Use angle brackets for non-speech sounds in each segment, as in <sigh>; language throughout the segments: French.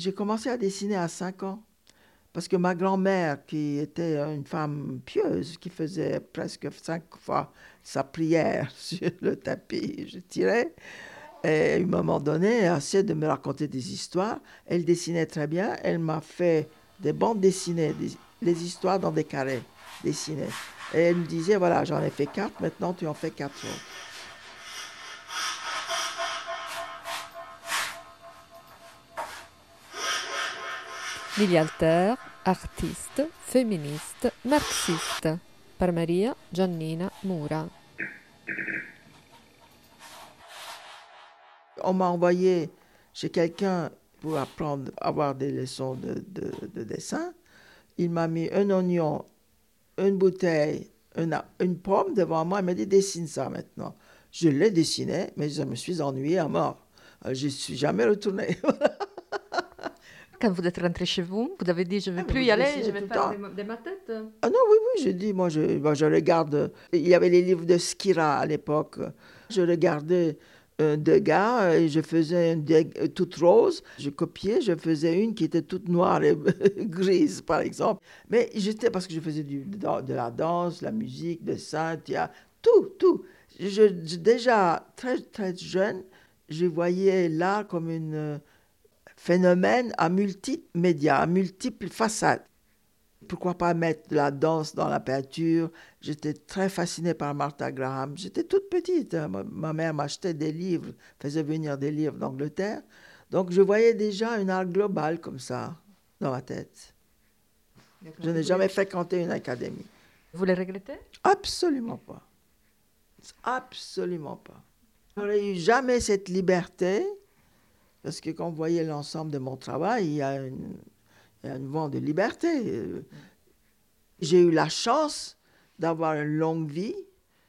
J'ai commencé à dessiner à 5 ans. Parce que ma grand-mère, qui était une femme pieuse, qui faisait presque cinq fois sa prière <laughs> sur le tapis, je tirais, et à un moment donné, elle a essayé de me raconter des histoires. Elle dessinait très bien. Elle m'a fait des bandes dessinées, des, histoires dans des carrés dessinés. Et elle me disait, voilà, j'en ai fait quatre, maintenant tu en fais quatre autres. Lily Alter, artiste, féministe, marxiste, par Maria Giannina Mura. On m'a envoyé chez quelqu'un pour apprendre avoir des leçons de, de, dessin. Il m'a mis un oignon, une bouteille, une, une pomme devant moi. Il m'a dit dessine ça maintenant. Je l'ai dessiné, mais je me suis ennuyé à mort. Euh, je ne suis jamais retourné. <laughs> Quand vous êtes rentré chez vous, vous avez dit je ne vais ah, plus y aller, je vais faire des, ma tête Ah non, oui, oui, j'ai dit, moi je, je regarde. Il y avait les livres de Skira à l'époque. Je regardais deux gars et je faisais une toute rose. Je copiais, je faisais une qui était toute noire et <laughs> grise, par exemple. Mais j'étais, parce que je faisais du, de, la danse, la musique, le dessin, tout, tout. Je, déjà, très, très jeune, je voyais l'art comme une phénomène à multimédia, à multiples façades. Pourquoi pas mettre de la danse dans la peinture? J'étais très fascinée par Martha Graham. J'étais toute petite. Ma, mère m'achetait des livres, faisait venir des livres d'Angleterre. Donc je voyais déjà une art globale comme ça dans ma tête. Je n'ai jamais fréquenté une académie. Vous le regrettez? Absolument pas. Absolument pas. Je n'aurais eu jamais cette liberté parce que quand vous voyez l'ensemble de mon travail, il y a, une, un vent de liberté. J'ai eu la chance d'avoir une longue vie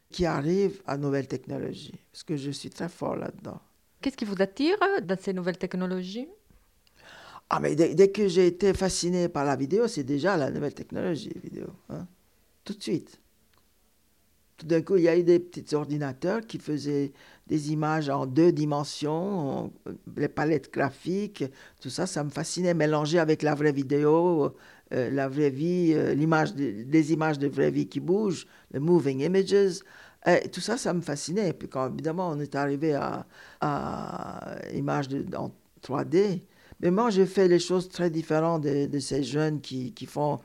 qui arrive à nouvelles technologies, parce que je suis très fort là-dedans. Qu'est-ce qui vous attire dans ces nouvelles technologies? Ah, mais dès, que j'ai été fasciné par la vidéo, c'est déjà la nouvelle technologie vidéo, hein? tout de suite. Tout d'un coup, il y a eu des petits ordinateurs qui faisaient des images en deux dimensions, les palettes graphiques, tout ça, ça me fascinait, mélangé avec la vraie vidéo, euh, la vraie vie, euh, l'image des images de vraie vie qui bougent, les moving images. Tout ça, ça me fascinait. Et puis quand évidemment on est arrivé à, à images en 3D, mais moi j'ai fait les choses très différentes de, ces jeunes qui, font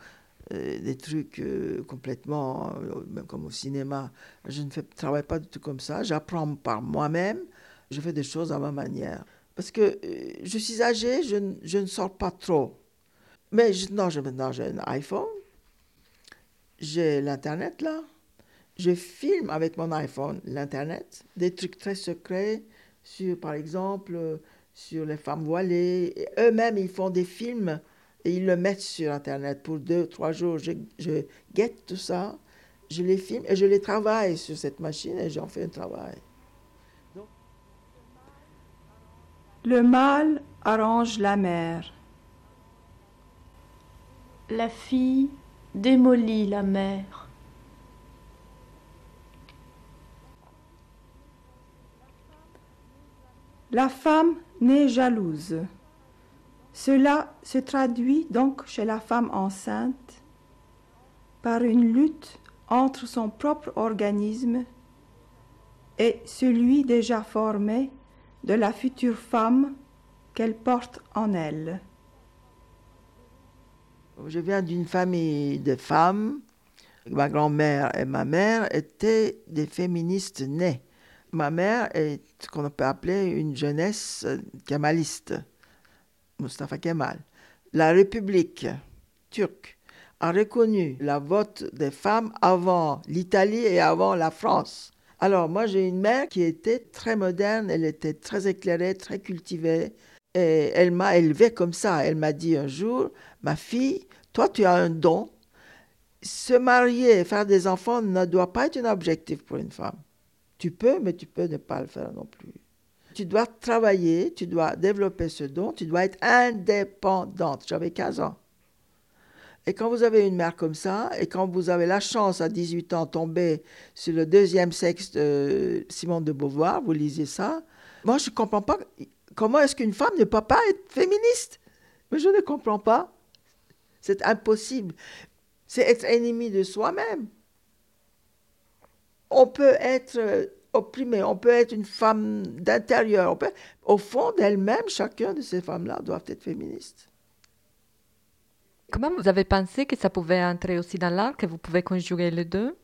des trucs euh, complètement, euh, même comme au cinéma. Je ne fais, travaille pas du tout comme ça. J'apprends par moi-même. Je fais des choses à ma manière. Parce que je suis âgée, je, je, ne sors pas trop. Mais non, je, maintenant j'ai un iPhone. J'ai l'Internet là. Je filme avec mon iPhone l'Internet. Des trucs très secrets sur, par exemple, sur les femmes voilées. Eux-mêmes, ils font des films et ils le mettent sur Internet pour deux, trois jours. Je, je guette tout ça, je les filme et je les travaille sur cette machine et j'en fais un travail. Le mal arrange la mère. La fille démolit la mère. La femme naît jalouse. Cela se traduit donc chez la femme enceinte par une lutte entre son propre organisme et celui déjà formé de la future femme qu'elle porte en elle. Je viens d'une famille de femmes. Ma grand-mère et ma mère étaient des féministes nées. Ma mère est ce qu'on peut appeler une jeunesse kamaliste. Mustafa Kemal. La République turque a reconnu la vote des femmes avant l'Italie et avant la France. Alors moi j'ai une mère qui était très moderne, elle était très éclairée, très cultivée, et elle m'a élevée comme ça. Elle m'a dit un jour, ma fille, toi tu as un don. Se marier, faire des enfants ne doit pas être un objectif pour une femme. Tu peux, mais tu peux ne pas le faire non plus tu dois travailler, tu dois développer ce don, tu dois être indépendante. J'avais 15 ans. Et quand vous avez une mère comme ça, et quand vous avez la chance à 18 ans de tomber sur le deuxième sexe de Simone de Beauvoir, vous lisez ça, moi je ne comprends pas comment est-ce qu'une femme ne peut pas être féministe. Mais je ne comprends pas. C'est impossible. C'est être ennemi de soi-même. On peut être opprimé, on peut être une femme d'intérieur. Au fond d'elle-même, chacune de ces femmes-là doivent être féministes. Comment vous avez pensé que ça pouvait entrer aussi dans l'art, que vous pouvez conjuguer les deux?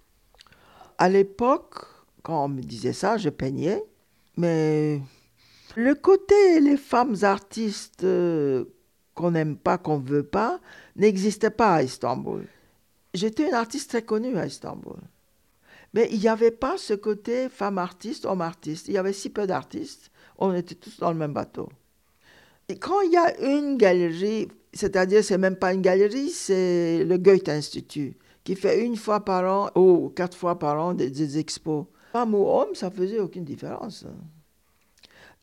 À l'époque, quand on me disait ça, je peignais, mais le côté les femmes artistes euh, qu'on n'aime pas, qu'on ne veut pas, n'existait pas à Istanbul. J'étais une artiste très connue à Istanbul. Mais il n'y avait pas ce côté femme artiste, homme artiste. Il y avait si peu d'artistes, on était tous dans le même bateau. Et quand il y a une galerie, c'est-à-dire c'est même pas une galerie, c'est le Goethe Institut, qui fait une fois par an ou quatre fois par an des, expos. Femme ou homme, ça faisait aucune différence.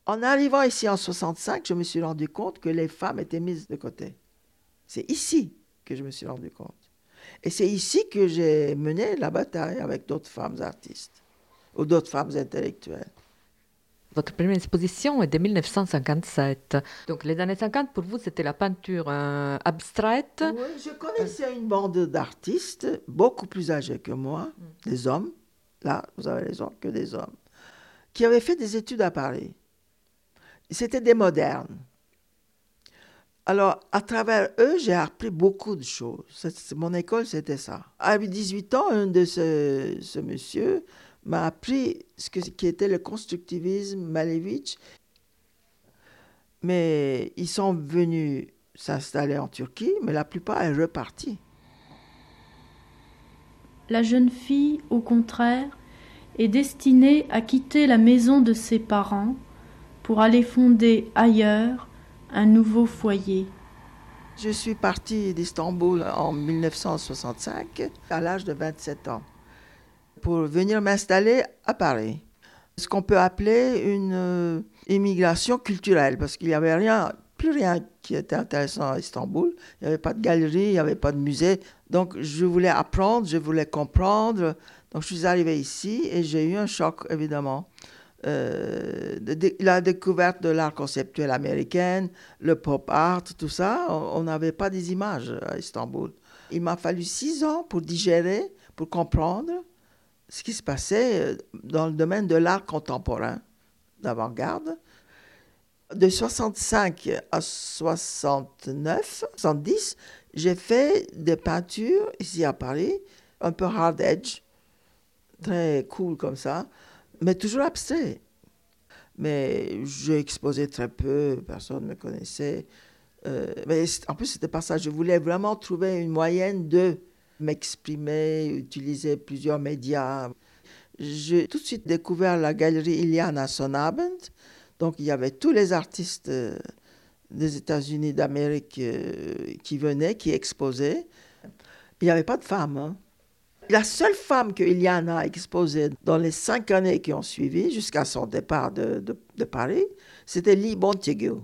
En arrivant ici en 65, je me suis rendu compte que les femmes étaient mises de côté. C'est ici que je me suis rendu compte. Et c'est ici que j'ai mené la bataille avec d'autres femmes artistes ou d'autres femmes intellectuelles. Votre première exposition est de 1957. Donc les années 50, pour vous, c'était la peinture euh, abstraite. Oui, je connaissais une bande d'artistes beaucoup plus âgés que moi, mm. des hommes, là, vous avez raison, que des hommes, qui avaient fait des études à Paris. C'était des modernes. Alors, à travers eux, j'ai appris beaucoup de choses. mon école, c'était ça. À 18 ans, un de ce, ce monsieur m'a appris ce que, qui était le constructivisme Malevich. Mais ils sont venus s'installer en Turquie, mais la plupart est repartie. La jeune fille, au contraire, est destinée à quitter la maison de ses parents pour aller fonder ailleurs un nouveau foyer. Je suis partie d'Istanbul en 1965 à l'âge de 27 ans pour venir m'installer à Paris. Ce qu'on peut appeler une euh, immigration culturelle parce qu'il n'y avait plus rien qui était intéressant à Istanbul. Il n'y avait pas de galerie, il n'y avait pas de musée. Donc je voulais apprendre, je voulais comprendre. Donc je suis arrivée ici et j'ai eu un choc évidemment. Euh, la découverte de l'art conceptuel américain, le pop art, tout ça, on n'avait pas des images à Istanbul. Il m'a fallu six ans pour digérer, pour comprendre ce qui se passait euh, dans le domaine de l'art contemporain d'avant-garde. De 65 à 69, 70, j'ai fait des peintures ici à Paris, un peu hard edge, très cool comme ça mais toujours abstrait. Mais j'ai exposé très peu, personne ne me connaissait. Euh, mais en plus, c'était pas ça. Je voulais vraiment trouver une moyenne de m'exprimer, utiliser plusieurs médias. J'ai tout de suite découvert la galerie Iliana Sonnabend. Donc, il y avait tous les artistes euh, des États-Unis d'Amérique euh, qui venaient, qui exposaient. Il n'y avait pas de femmes. Hein. La seule femme que Iliana a exposée dans les cinq années qui ont suivi, jusqu'à son départ de, Paris, c'était Lee Montague.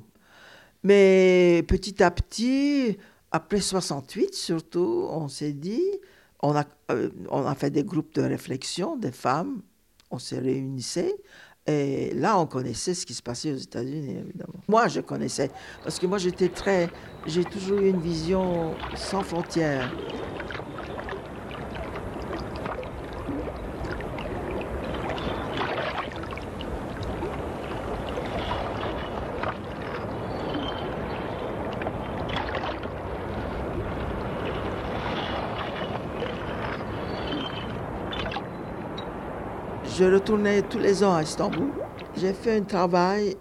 Mais petit à petit, après 68 surtout, on s'est dit, on a, euh, on a fait des groupes de réflexion des femmes, on s'est réunissait, et là, on connaissait ce qui se passait aux États-Unis, évidemment. Moi, je connaissais, parce que moi, j'étais très. J'ai toujours eu une vision sans frontières. Je retournais tous les ans à Istanbul. J'ai fait un travail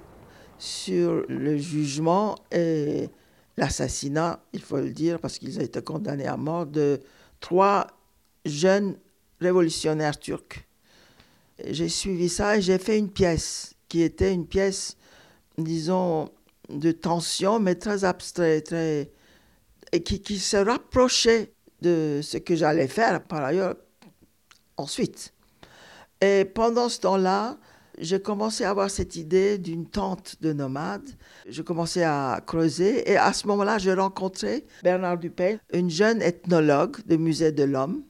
sur le jugement et l'assassinat, il faut le dire, parce qu'ils ont été condamnés à mort, de trois jeunes révolutionnaires turcs. J'ai suivi ça et j'ai fait une pièce qui était une pièce, disons, de tension, mais très abstraite, très, et qui, qui se rapprochait de ce que j'allais faire par ailleurs ensuite. Et pendant ce temps-là, j'ai commencé à avoir cette idée d'une tente de nomades. Je commençais à creuser et à ce moment-là, j'ai rencontré Bernard Dupin, une jeune ethnologue du musée de l'homme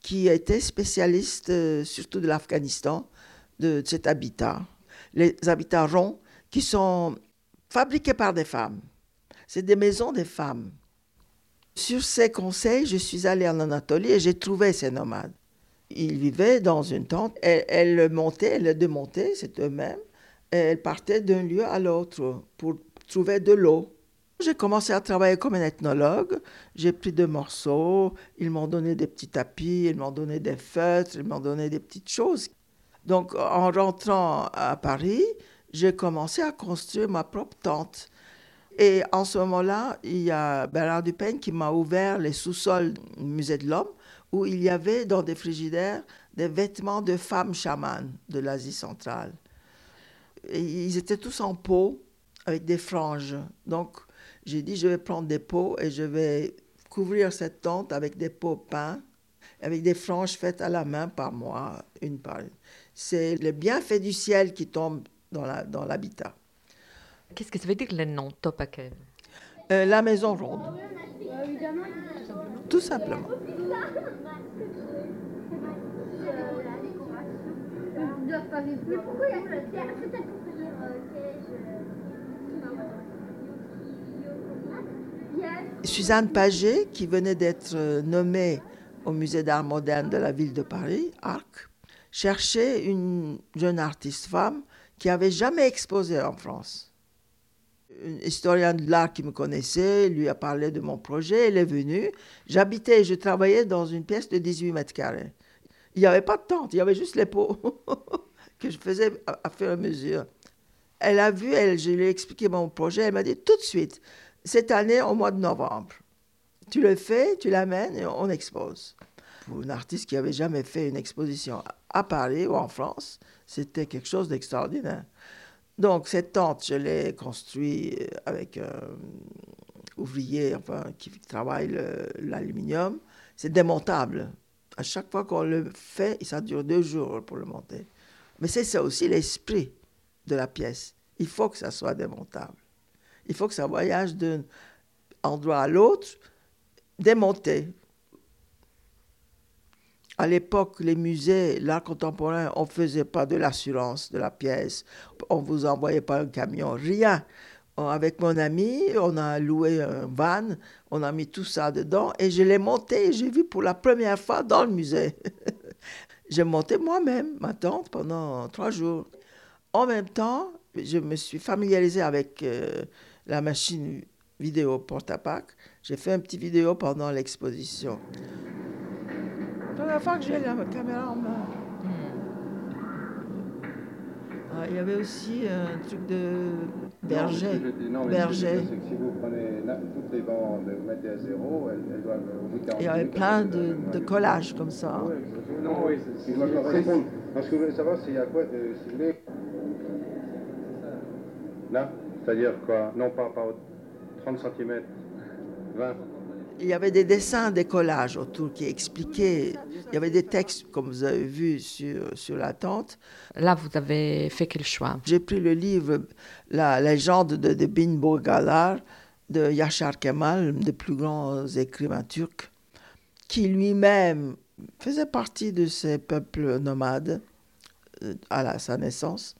qui était spécialiste euh, surtout de l'Afghanistan, de, cet habitat. Les habitats ronds qui sont fabriqués par des femmes. C'est des maisons des femmes. Sur ses conseils, je suis allée en Anatolie et j'ai trouvé ces nomades. Ils vivaient dans une tente. Elles, montaient, elles démontaient, c'est eux-mêmes. Elles partaient d'un lieu à l'autre pour trouver de l'eau. J'ai commencé à travailler comme un ethnologue. J'ai pris deux morceaux. Ils m'ont donné des petits tapis, ils m'ont donné des feutres, ils m'ont donné des petites choses. Donc, en rentrant à Paris, j'ai commencé à construire ma propre tente. Et en ce moment-là, il y a Bernard Dupin qui m'a ouvert les sous-sols du musée de l'homme, où il y avait dans des frigidaires des vêtements de femmes chamanes de l'Asie centrale. ils étaient tous en peau, avec des franges. Donc, j'ai dit, je vais prendre des pots et je vais couvrir cette tente avec des pots peints, avec des franges faites à la main par moi, une par une. C'est le bienfait du ciel qui tombe dans l'habitat. Qu'est-ce que ça veut dire le nom Topakev euh, La maison ronde. Tout simplement. Suzanne Paget, qui venait d'être euh, nommée au musée d'art moderne de la ville de Paris, ARC, cherchait une jeune artiste femme qui avait jamais exposé en France. Un historien de l'art qui me connaissait lui a parlé de mon projet, elle est venue. J'habitais et je travaillais dans une pièce de 18 mètres carrés. Il n'y avait pas de tente, il y avait juste les pots <laughs> que je faisais à, faire mesure. Elle a vu, elle, je lui ai expliqué mon projet, elle m'a dit tout de suite, cette année au mois de novembre, tu le fais, tu l'amènes et on expose. Pour une artiste qui n'avait jamais fait une exposition à Paris ou en France, c'était quelque chose d'extraordinaire. Donc, cette tente, je l'ai construite avec un ouvrier enfin, qui travaille l'aluminium. C'est démontable. À chaque fois qu'on le fait, ça dure deux jours pour le monter. Mais c'est ça aussi l'esprit de la pièce. Il faut que ça soit démontable. Il faut que ça voyage d'un endroit à l'autre, démonté. À l'époque, les musées, l'art contemporain, on ne faisait pas de l'assurance de la pièce, on ne vous envoyait pas un camion, rien. Avec mon ami, on a loué un van, on a mis tout ça dedans et je l'ai monté et j'ai vu pour la première fois dans le musée. <laughs> j'ai monté moi-même ma tente pendant trois jours. En même temps, je me suis familiarisé avec euh, la machine vidéo portapac. J'ai fait un petit vidéo pendant l'exposition première fois que j'ai la caméra en main. Ah, il y avait aussi un truc de berger. Non, berger. si vous prenez toutes les bandes, vous mettez à zéro, elles, doivent Il y avait plein de, de collages comme ça. Oui, non, oui, c'est correspondre. Parce que vous voulez savoir s'il y a quoi de. Vous voulez. Là C'est-à-dire quoi? Non, pas, pas 30 cm, 20 il y avait des dessins, des collages autour qui expliquaient. Il y avait des textes, comme vous avez vu, sur, sur la tente. Là, vous avez fait quel choix? J'ai pris le livre La légende de, de Binbo Galar de Yashar Kemal, un des plus grands écrivains turcs, qui lui-même faisait partie de ces peuples nomades euh, à sa naissance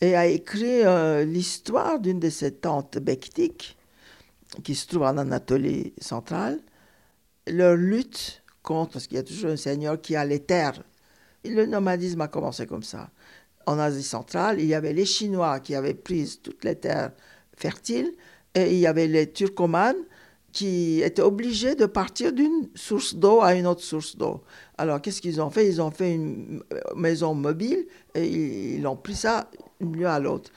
et a écrit euh, l'histoire d'une de ces tentes bektiques qui se trouvent en Anatolie centrale, leur lutte contre, parce qu'il y a toujours un seigneur qui a les terres. le nomadisme a commencé comme ça. En Asie centrale, il y avait les Chinois qui avaient pris toutes les terres fertiles, et il y avait les Turcomanes qui étaient obligés de partir d'une source d'eau à une autre source d'eau. Alors, qu'est-ce qu'ils ont fait? Ils ont fait une maison mobile et ils ont pris ça lieu à l'autre.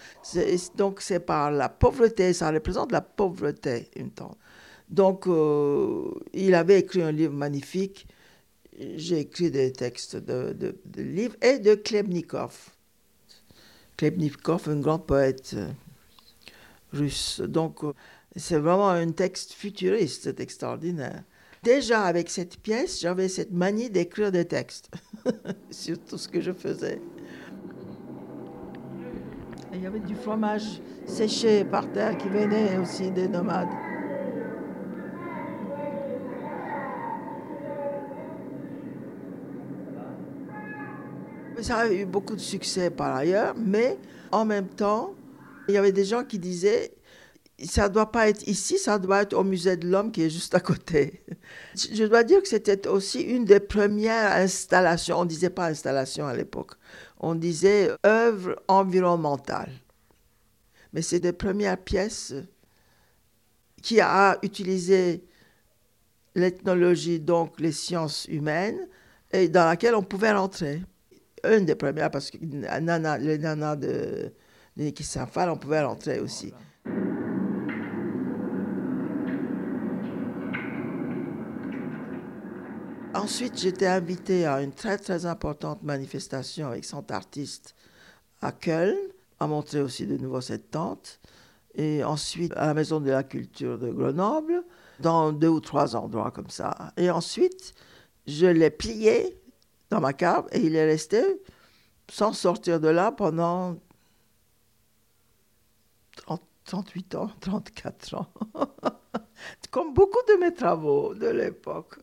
Donc, c'est par la pauvreté, ça représente la pauvreté, une. Donc, euh, il avait écrit un livre magnifique. J'ai écrit des textes de, de, livres et de Klebnikov. Klebnikov, un grand poète euh, russe. Donc, euh, c'est vraiment un texte futuriste, c'est extraordinaire. Déjà, avec cette pièce, j'avais cette manie d'écrire des textes <laughs> sur tout ce que je faisais. Il y avait du fromage séché par terre qui venait aussi des nomades. Ça a eu beaucoup de succès par ailleurs, mais en même temps, il y avait des gens qui disaient ça doit pas être ici, ça doit être au musée de l'homme qui est juste à côté. <laughs> Je dois dire que c'était aussi une des premières installations. On disait pas installation à l'époque, on disait œuvre environnementale. Mais c'est des premières pièces qui a utilisé l'ethnologie, donc les sciences humaines, et dans laquelle on pouvait rentrer. Une des premières, parce que les nanas de, de Niki on pouvait rentrer aussi. Ensuite, j'étais invité à une très très importante manifestation avec 100 artistes à Köln, à montrer aussi de nouveau cette tente. Et ensuite, à la Maison de la Culture de Grenoble, dans deux ou trois endroits comme ça. Et ensuite, je l'ai plié dans ma cave et il est resté sans sortir de là pendant 38 ans, <laughs> 34 ans. <laughs> Comme beaucoup de mes travaux de l'époque.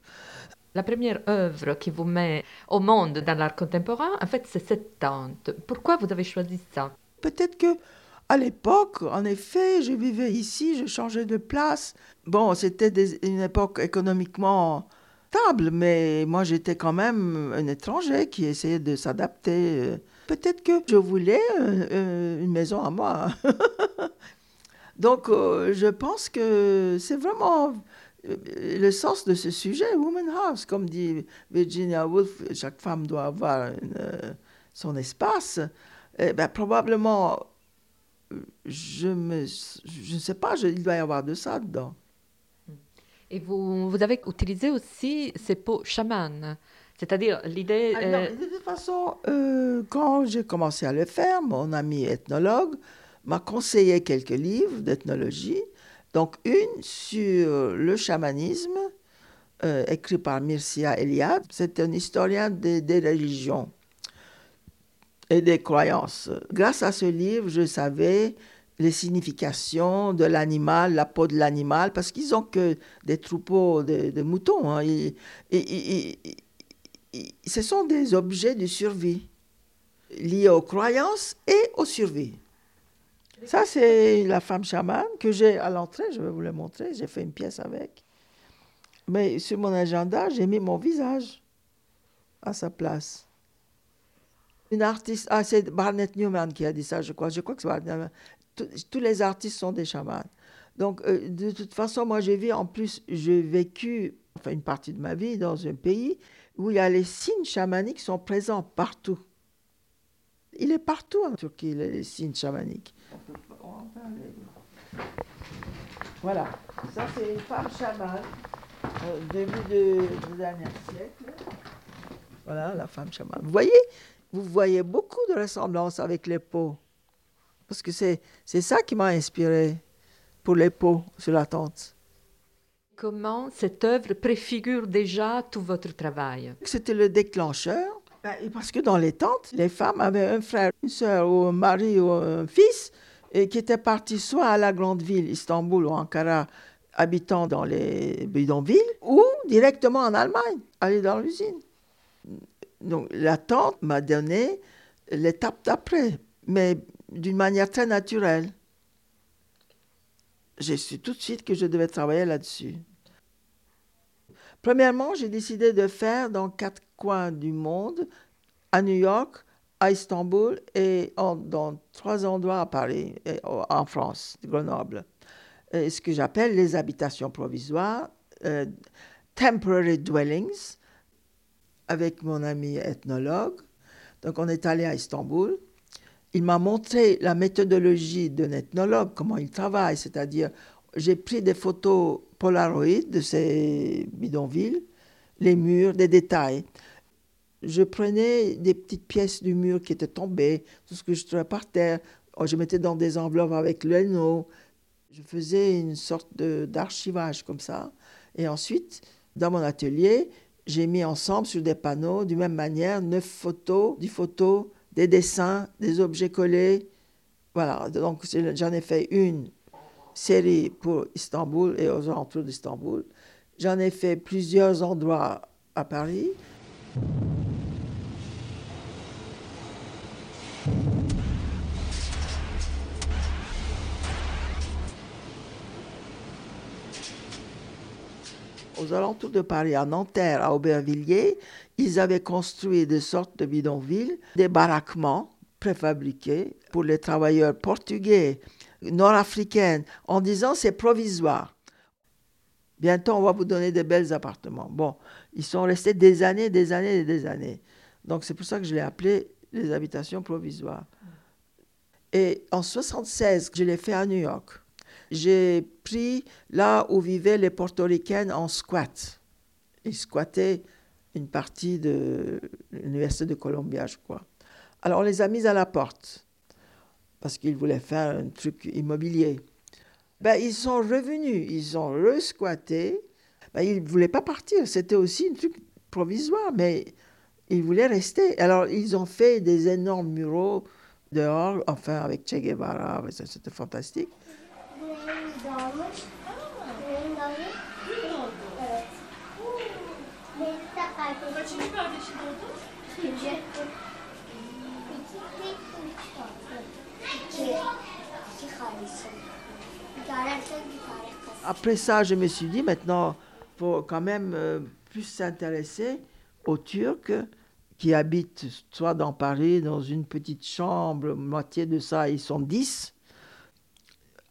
La première œuvre qui vous met au monde dans l'art contemporain, en fait, c'est cette tente. Pourquoi vous avez choisi ça? Peut-être que à l'époque, en effet, je vivais ici, je changeais de place. Bon, c'était une époque économiquement stable, mais moi j'étais quand même un étranger qui essayait de s'adapter. Peut-être que je voulais une maison à moi. <laughs> Donc, euh, je pense que c'est vraiment le sens de ce sujet, Woman House, comme dit Virginia Woolf, chaque femme doit avoir son espace. Eh ben, probablement je ne je sais pas, il doit y avoir de ça dedans. Et vous, vous avez utilisé aussi ces pots chamanes, c'est-à-dire l'idée... Ah, de toute façon, euh, quand j'ai commencé à le faire, mon ami ethnologue m'a conseillé quelques livres d'ethnologie, donc une sur le chamanisme, euh, écrit par Mircea Eliade, c'est un historien des, religions et des croyances. Grâce à ce livre, je savais les significations de l'animal, la peau de l'animal, parce qu'ils ont que des troupeaux de, moutons. Hein. Ce sont des objets de survie liés aux croyances et aux survies. Ça, c'est la femme chamane que j'ai à l'entrée, je vais vous le montrer, j'ai fait une pièce avec. Mais sur mon agenda, j'ai mis mon visage à sa place. Une artiste, ah, c'est Barnett Newman qui a dit ça, je crois. Je crois que c'est Barnett Newman. Tous les artistes sont des chamans. Donc, euh, de toute façon, moi, j'ai vu, en plus, j'ai vécu enfin, une partie de ma vie dans un pays où il y a les signes chamaniques sont présents partout. Il est partout en Turquie, les signes chamaniques. Voilà, ça c'est une femme chamane, au début du dernier siècle. Voilà, la femme chamane. Vous voyez, vous voyez beaucoup de ressemblances avec les peaux. Parce que c'est, c'est ça qui m'a inspiré pour les peaux sur la tente. Comment cette œuvre préfigure déjà tout votre travail? C'était le déclencheur. Ben, parce que dans les tentes, les femmes avaient un frère, une soeur, ou un mari, ou un fils, qui étaient partis soit à la grande ville, Istanbul ou Ankara, habitant dans les bidonvilles, ou directement en Allemagne, aller dans l'usine. Donc la tante m'a donné l'étape d'après, mais d'une manière très naturelle. J'ai su tout de suite que je devais travailler là-dessus. Premièrement, j'ai décidé de faire dans quatre coins du monde, à New York, à Istanbul et dans trois endroits à Paris, en France, Grenoble. ce que j'appelle les habitations provisoires, euh, temporary dwellings, avec mon ami ethnologue. Donc on est allé à Istanbul. Il m'a montré la méthodologie d'un ethnologue, comment il travaille, c'est-à-dire j'ai pris des photos Polaroid de ces bidonvilles, les murs, des détails. Je prenais des petites pièces du mur qui étaient tombées, tout ce que je trouvais par terre. Oh, je mettais dans des enveloppes avec l'ENO. Je faisais une sorte d'archivage comme ça. Et ensuite, dans mon atelier, j'ai mis ensemble sur des panneaux, d'une même manière, neuf photos, dix photos, des dessins, des objets collés. Voilà, donc j'en ai fait une série pour Istanbul et aux alentours d'Istanbul. J'en ai fait plusieurs endroits à Paris. aux alentours de Paris, à Nanterre, à Aubervilliers, ils avaient construit des sortes de bidonvilles, des baraquements préfabriqués pour les travailleurs portugais nord-africains, en disant c'est provisoire. Bientôt, on va vous donner des belles appartements. Bon, ils sont restés des années, des années et des années. Donc, c'est pour ça que je l'ai appelé les habitations provisoires. Et en 76, je l'ai fait à New York. J'ai pris là où vivaient les portoricaines en squat. Ils squattaient une partie de l'université de Columbia, je crois. Alors, on les a mis à la porte parce qu'ils voulaient faire un truc immobilier ben, ils sont revenus, ils ont resquatté. Ben, ils ne voulaient pas partir, c'était aussi un truc provisoire, mais ils voulaient rester. Alors, ils ont fait des énormes muraux dehors, enfin, avec Che Guevara, c'était fantastique. Après ça, je me suis dit, maintenant, il faut quand même euh, plus s'intéresser aux Turcs qui habitent soit dans Paris, dans une petite chambre, moitié de ça, ils sont dix.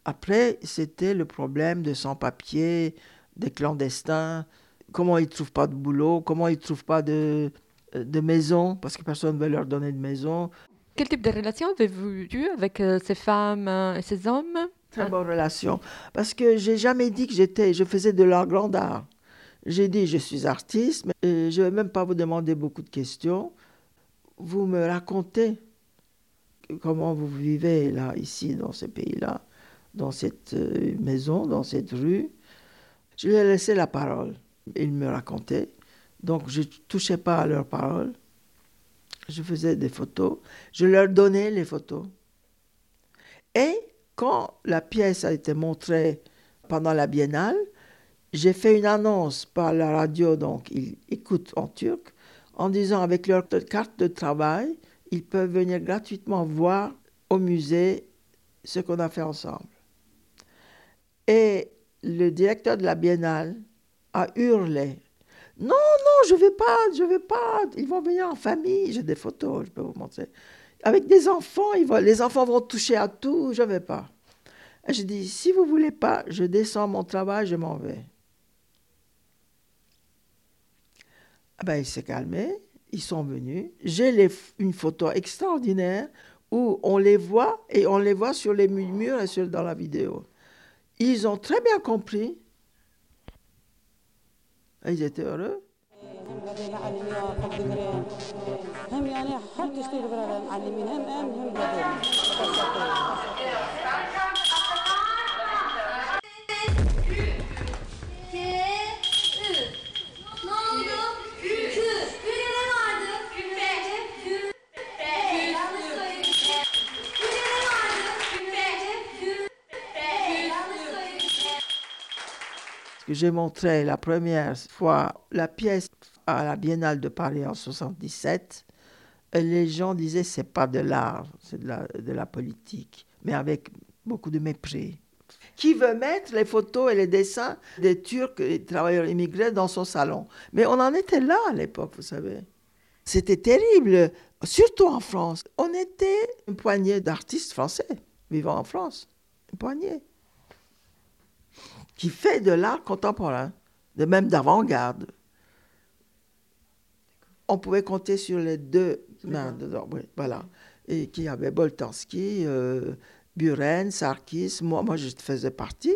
Après, c'était le problème de sans-papiers, des clandestins, comment ils ne trouvent pas de boulot, comment ils ne trouvent pas de, de maison, parce que personne ne veut leur donner de maison. Quel type de relation avez-vous eu avec euh, ces femmes euh, et ces hommes? Très bonne relation. Parce que j'ai jamais dit que j'étais, je faisais de l'art grand art. J'ai dit je suis artiste, mais euh, je ne vais même pas vous demander beaucoup de questions. Vous me racontez comment vous vivez là, ici, dans ce pays-là, dans cette maison, dans cette rue. Je lui ai laissé la parole. Ils me racontaient. Donc je ne touchais pas à leurs paroles je faisais des photos, je leur donnais les photos. Et quand la pièce a été montrée pendant la biennale, j'ai fait une annonce par la radio, donc ils écoutent en turc, en disant avec leur carte de travail, ils peuvent venir gratuitement voir au musée ce qu'on a fait ensemble. Et le directeur de la biennale a hurlé non, non, je ne vais pas, je ne vais pas. Ils vont venir en famille. J'ai des photos, je peux vous montrer. Avec des enfants, les enfants vont toucher à tout, je ne vais pas. je dis, si vous ne voulez pas, je descends mon travail, je m'en vais. Ah ben, il s'est calmé, ils sont venus. J'ai une photo extraordinaire où on les voit et on les voit sur les murs et dans la vidéo. Ils ont très bien compris ils étaient heureux. Que j'ai montré la première fois la pièce à la Biennale de Paris en 77, les gens disaient c'est pas de l'art, c'est de la, politique, mais avec beaucoup de mépris. Qui veut mettre les photos et les dessins des Turcs et travailleurs immigrés dans son salon? Mais on en était là à l'époque, vous savez. C'était terrible, surtout en France. On était une poignée d'artistes français vivant en France, une poignée qui fait de l'art contemporain, de même d'avant-garde. On pouvait compter sur les deux mains voilà. Et qui avait Boltanski, euh, Buren, Sarkis, moi, moi je faisais partie,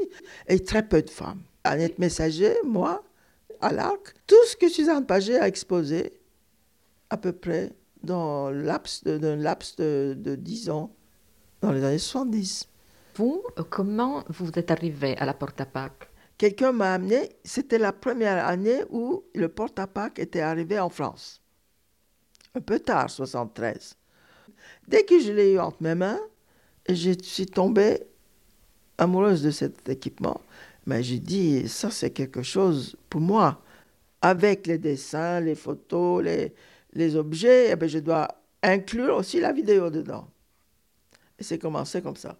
et très peu de femmes. Annette Messager, moi, à l'ARC, tout ce que Suzanne Paget a exposé, à peu près, dans laps de, laps de, de 10 ans, dans les années 70. Vous, comment vous êtes arrivé à la porte à Pâques? Quelqu'un m'a amené, c'était la première année où le porte à Pâques était arrivé en France. Un peu tard, 73. Dès que je l'ai eu entre mes mains, je suis tombée amoureuse de cet équipement. Mais j'ai dit, ça c'est quelque chose pour moi. Avec les dessins, les photos, les, les objets, eh bien, je dois inclure aussi la vidéo dedans. Et c'est commencé comme ça.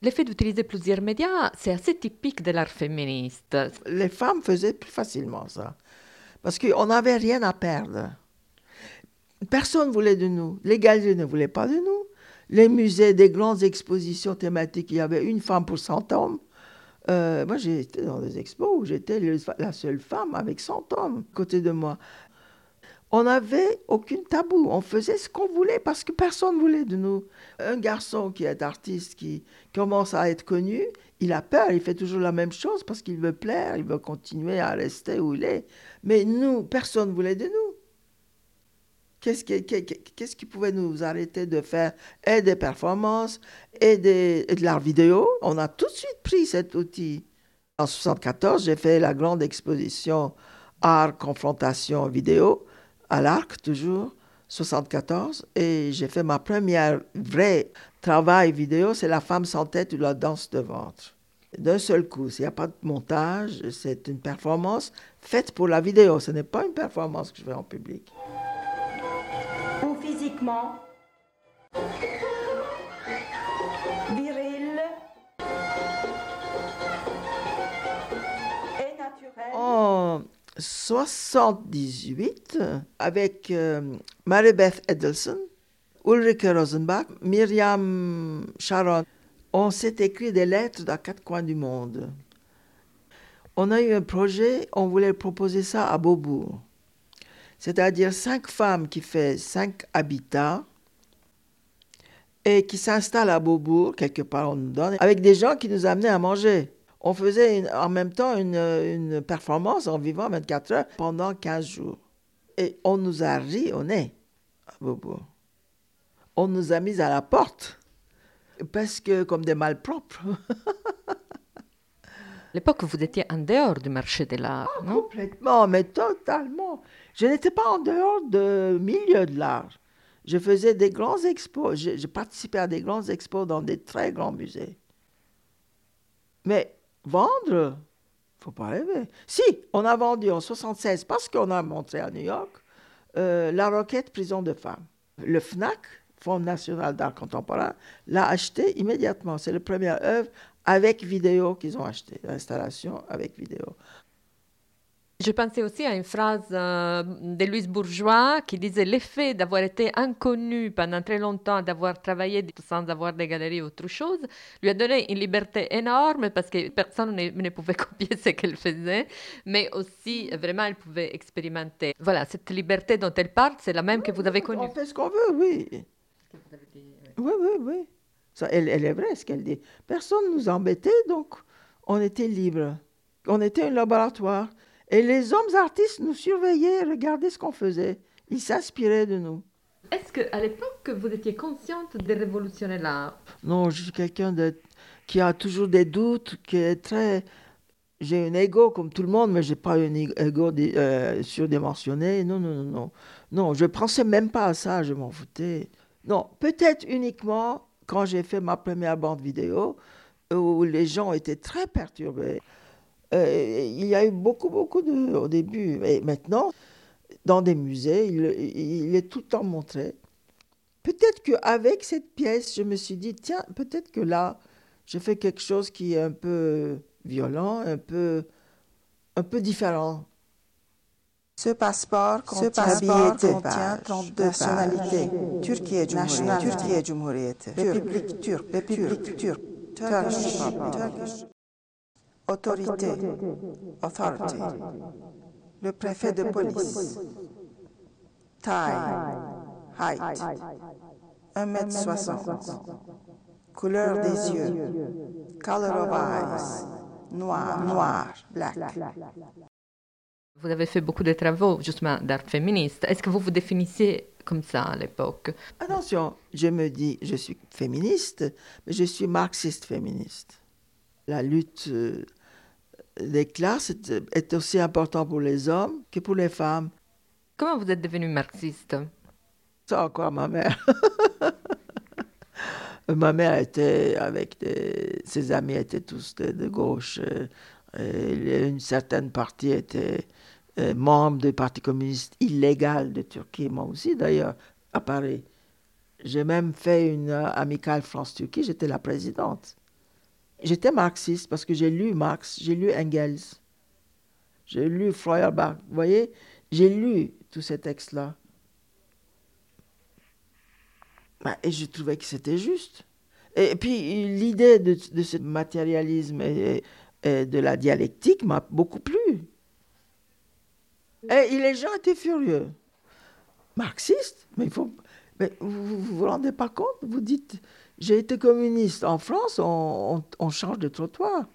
L'effet d'utiliser plusieurs médias, c'est assez typique de l'art féministe. Les femmes faisaient plus facilement ça. Parce qu'on n'avait rien à perdre. Personne ne voulait de nous. Les galeries ne voulaient pas de nous. Les musées, des grandes expositions thématiques, il y avait une femme pour 100 hommes. Euh, moi, j'étais dans des expos où j'étais la seule femme avec 100 hommes à côté de moi. On n'avait aucun tabou. On faisait ce qu'on voulait parce que personne ne voulait de nous. Un garçon qui est artiste, qui commence à être connu, il a peur. Il fait toujours la même chose parce qu'il veut plaire, il veut continuer à rester où il est. Mais nous, personne ne voulait de nous. Qu'est-ce qui, pouvait nous arrêter de faire? Des performances et, de l'art vidéo On a tout de suite pris cet outil. En 1974, j'ai fait la grande exposition art, confrontation, vidéo à l'Arc, toujours, 74, et j'ai fait ma première vraie travail vidéo, c'est La femme sans tête ou la danse de ventre. D'un seul coup, il n'y a pas de montage, c'est une performance faite pour la vidéo, ce n'est pas une performance que je fais en public. Physiquement, viril et naturel. En 78, avec euh, Mary Beth Edelson, Ulrike Rosenbach, Myriam Sharon, on s'est écrit des lettres dans quatre coins du monde. On a eu un projet, on voulait proposer ça à Beaubourg. C'est-à-dire cinq femmes qui font cinq habitats et qui s'installent à Beaubourg, quelque part on nous donne, avec des gens qui nous amenaient à manger on faisait en même temps une, performance en vivant 24 heures pendant 15 jours. Et on nous a ri au nez à Bobo. On nous a mis à la porte parce que comme des malpropres. <laughs> L'époque, vous étiez en dehors du marché de l'art, ah, non? Complètement, mais totalement. Je n'étais pas en dehors du milieu de l'art. Je faisais des grands expos. je participais à des grands expos dans des très grands musées. Mais Vendre faut pas rêver. Si, on a vendu en 76 parce qu'on a montré à New York euh, la roquette prison de femmes. Le FNAC, Fonds national d'art contemporain, l'a acheté immédiatement. C'est la première œuvre avec vidéo qu'ils ont acheté, l'installation avec vidéo. Je pensais aussi à une phrase euh, de Louise Bourgeois qui disait l'effet d'avoir été inconnu pendant très longtemps, d'avoir travaillé sans avoir des galeries ou autre chose, lui a donné une liberté énorme parce que personne ne, ne pouvait <laughs> copier ce qu'elle faisait, mais aussi vraiment elle pouvait expérimenter. Voilà, cette liberté dont elle parle, c'est la même que vous avez connue. On fait ce qu'on veut, oui. Oui, oui, oui. Ça, elle, elle est vraie ce qu'elle dit. Personne ne nous embêtait, donc on était libre. On était un laboratoire. Et les hommes artistes nous surveillaient, regardaient ce qu'on faisait. Ils s'inspiraient de nous. Est-ce qu'à l'époque, vous étiez consciente de révolutionner l'art Non, je suis quelqu'un qui a toujours des doutes, qui est très... J'ai un ego comme tout le monde, mais je n'ai pas un ego euh, surdimensionné. Non, non, non, non. Non, je ne pensais même pas à ça, je m'en foutais. Non, peut-être uniquement quand j'ai fait ma première bande vidéo, où les gens étaient très perturbés. Euh, il y a eu beaucoup, beaucoup de, au début. Et maintenant, dans des musées, il, est tout le temps montré. Peut-être qu'avec cette pièce, je me suis dit, tiens, peut-être que là, je fais quelque chose qui est un peu violent, un peu, un peu différent. Ce passeport contient, Ce passeport contient 32 nationalités. Turquie Cumhuriyeti, Türkiye Cumhuriyeti, République turque, République turque, Turkish Autorité. Authority. Le préfet de police. Taille. Height. 1m60. Couleur des yeux. Color of eyes. Noir. Noir. Black. Vous avez fait beaucoup de travaux justement d'art féministe. Est-ce que vous vous définissiez comme ça à l'époque? Attention, je me dis, je suis féministe, mais je suis marxiste féministe. La lutte euh, les classes est aussi important pour les hommes que pour les femmes. Comment vous êtes devenu marxiste? Ça encore ma mère. <laughs> ma mère était avec ses amis étaient tous de, gauche. Et une certaine partie était euh, membre du Parti communiste illégal de Turquie, moi aussi d'ailleurs, à Paris. J'ai même fait une amicale France-Turquie, j'étais la présidente. J'étais marxiste parce que j'ai lu Marx, j'ai lu Engels, j'ai lu Feuerbach. Vous voyez, j'ai lu tous ces textes-là. Bah, et je trouvais que c'était juste. Et puis l'idée de, ce matérialisme et, de la dialectique m'a beaucoup plu. Et les gens étaient furieux. Marxiste? Mais, il faut, mais vous, vous vous rendez pas compte? Vous dites, j'ai été communiste. En France, on, change de trottoir.